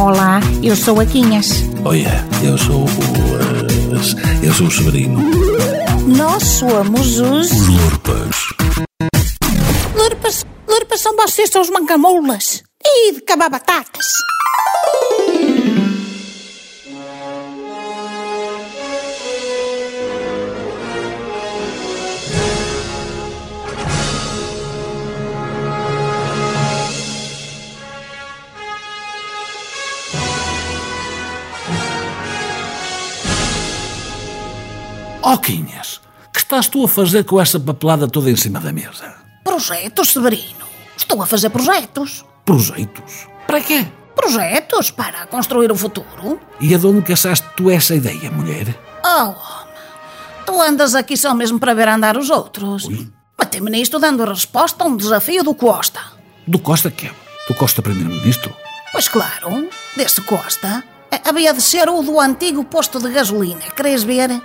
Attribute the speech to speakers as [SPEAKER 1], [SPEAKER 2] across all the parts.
[SPEAKER 1] Olá, eu sou a Quinhas.
[SPEAKER 2] Olha, eu sou o. eh, eu sou o Severino.
[SPEAKER 1] Nós somos os.
[SPEAKER 2] Os Lurpas.
[SPEAKER 1] Lurpas, lurpas são vocês, são os mancamoulas. E de cabar batatas.
[SPEAKER 2] Ó Quinhas, que estás tu a fazer com essa papelada toda em cima da mesa?
[SPEAKER 1] Projetos, Severino. Estou a fazer projetos.
[SPEAKER 2] Projetos? Para quê?
[SPEAKER 1] Projetos para construir o futuro.
[SPEAKER 2] E aonde caçaste tu essa ideia, mulher?
[SPEAKER 1] Oh, homem. Tu andas aqui só mesmo para ver andar os outros. Até-me nisto dando resposta a um desafio do Costa.
[SPEAKER 2] Do Costa que é? Do Costa Primeiro-Ministro?
[SPEAKER 1] Pois claro, desse Costa. eh, Havia de ser o do antigo posto de gasolina, queres ver?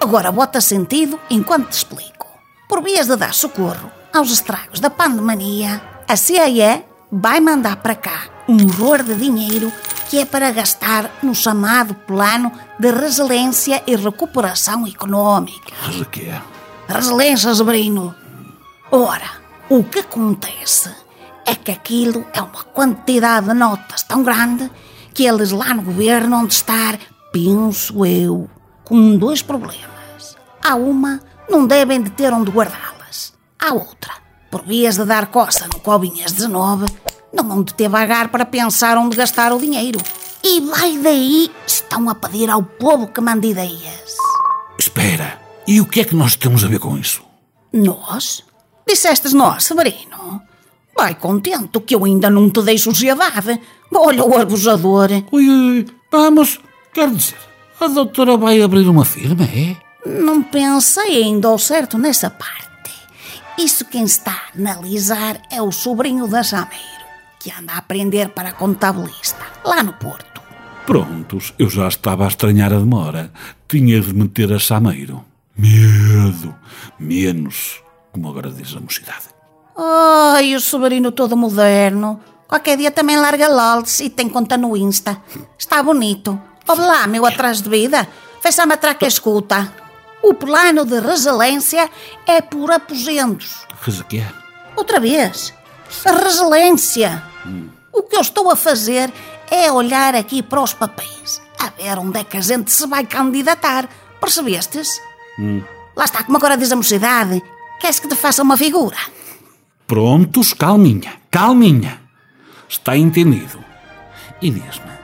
[SPEAKER 1] Agora bota sentido enquanto te explico. Por vias de dar socorro aos estragos da pandemia, a CIA vai mandar para cá um horror de dinheiro que é para gastar no chamado Plano de Resiliência e Recuperação Econômica.
[SPEAKER 2] Mas o quê?
[SPEAKER 1] Resiliência, Severino. Ora, o que acontece é que aquilo é uma quantidade de notas tão grande que eles lá no governo onde estar, penso eu, com dois problemas. Há uma, não devem de ter onde guardá-las. Há outra, por vias de dar coça no Cobinhas 19, não vão de ter vagar para pensar onde gastar o dinheiro. E vai daí, estão a pedir ao povo que mande ideias.
[SPEAKER 2] Espera, e o que é que nós temos a ver com isso?
[SPEAKER 1] Nós? Dissestes nós, Severino? Vai contente que eu ainda não te dei sociedade. Olha o abusador.
[SPEAKER 2] Ui, ui, vamos, quer dizer, a doutora vai abrir uma firma, é?
[SPEAKER 1] Não pensei ainda ao certo nessa parte. Isso quem está a analisar é o sobrinho da Jameiro, que anda a aprender para contabilista, lá no Porto.
[SPEAKER 2] Prontos, eu já estava a estranhar a demora. Tinha de meter a chameiro. Medo. Menos, como agora diz a mocidade.
[SPEAKER 1] Ai, o sobrinho todo moderno. Qualquer dia também larga LOLs e tem conta no Insta. Está bonito. Ouve lá, meu atrás de vida. Fecha-me atrás que escuta. O plano de resiliência é por aposentos.
[SPEAKER 2] Que é?
[SPEAKER 1] Outra vez. A resiliência. O que eu estou a fazer é olhar aqui para os papéis. A ver onde é que a gente se vai candidatar. Percebestes? Lá está, como agora diz a mocidade. Queres que te faça uma figura?
[SPEAKER 2] Prontos, calminha, calminha. Está entendido. E diz-me,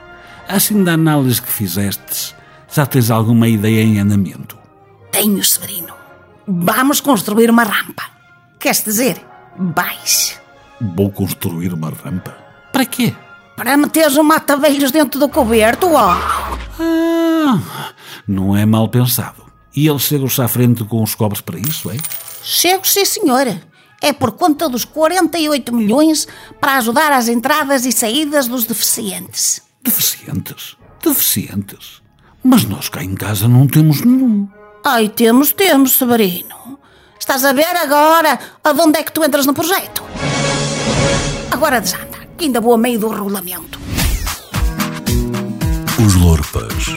[SPEAKER 2] assim da análise que fizestes, já tens alguma ideia em andamento?
[SPEAKER 1] Tenho, Severino. Vamos construir uma rampa. Queres dizer, vais.
[SPEAKER 2] Vou construir uma rampa. Para quê?
[SPEAKER 1] Para meteres um mata-velhos dentro do coberto, ó.
[SPEAKER 2] Ah, não é mal pensado. E ele chega-se à frente com os cobres para isso, é?
[SPEAKER 1] Chego, sim, senhora. É por conta dos 48 milhões para ajudar às entradas e saídas dos deficientes.
[SPEAKER 2] Deficientes? Deficientes? Mas nós cá em casa não temos nenhum.
[SPEAKER 1] Ai, temos, temos, Severino. Estás a ver agora aonde é que tu entras no projeto? Agora desanda, que ainda vou a meio do regulamento.
[SPEAKER 2] Os Lorpas.